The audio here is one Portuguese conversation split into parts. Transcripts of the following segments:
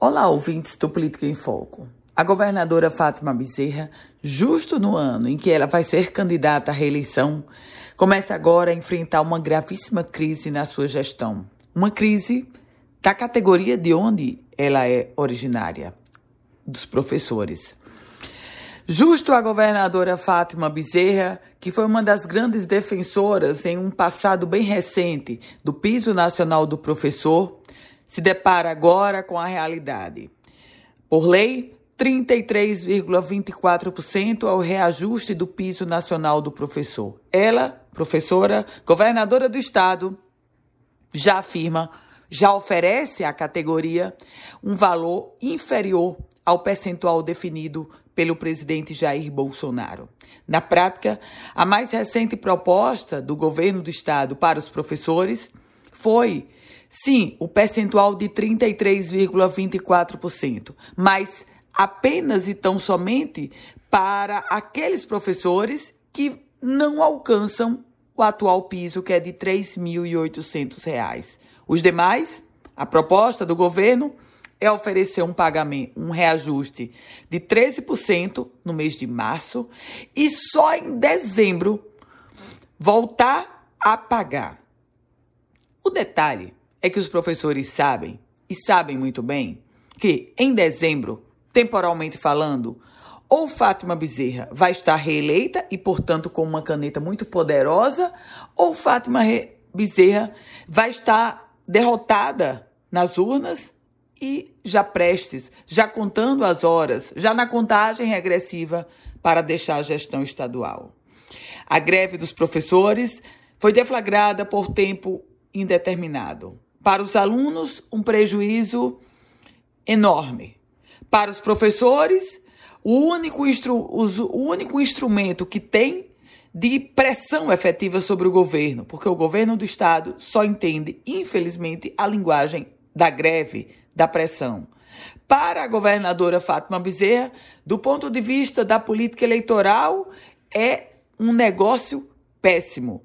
Olá, ouvintes do Política em Foco. A governadora Fátima Bezerra, justo no ano em que ela vai ser candidata à reeleição, começa agora a enfrentar uma gravíssima crise na sua gestão. Uma crise da categoria de onde ela é originária, dos professores. Justo a governadora Fátima Bezerra, que foi uma das grandes defensoras em um passado bem recente do piso nacional do professor, se depara agora com a realidade. Por lei, 33,24% ao reajuste do piso nacional do professor. Ela, professora, governadora do estado, já afirma, já oferece à categoria um valor inferior ao percentual definido pelo presidente Jair Bolsonaro. Na prática, a mais recente proposta do governo do estado para os professores foi, sim, o percentual de 33,24%, mas apenas e tão somente para aqueles professores que não alcançam o atual piso, que é de R$ 3.800. Os demais, a proposta do governo é oferecer um pagamento, um reajuste de 13% no mês de março e só em dezembro voltar a pagar. O detalhe é que os professores sabem, e sabem muito bem, que em dezembro, temporalmente falando, ou Fátima Bezerra vai estar reeleita e, portanto, com uma caneta muito poderosa, ou Fátima Bezerra vai estar derrotada nas urnas e já prestes, já contando as horas, já na contagem regressiva para deixar a gestão estadual. A greve dos professores foi deflagrada por tempo indeterminado. Para os alunos, um prejuízo enorme. Para os professores, o único, instru o único instrumento que tem de pressão efetiva sobre o governo, porque o governo do Estado só entende, infelizmente, a linguagem da greve, da pressão. Para a governadora Fátima Bezerra, do ponto de vista da política eleitoral, é um negócio péssimo.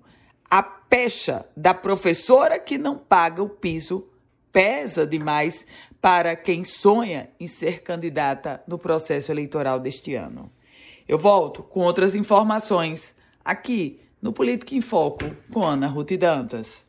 A pecha da professora que não paga o piso pesa demais para quem sonha em ser candidata no processo eleitoral deste ano. Eu volto com outras informações aqui no Política em Foco com Ana Ruth Dantas.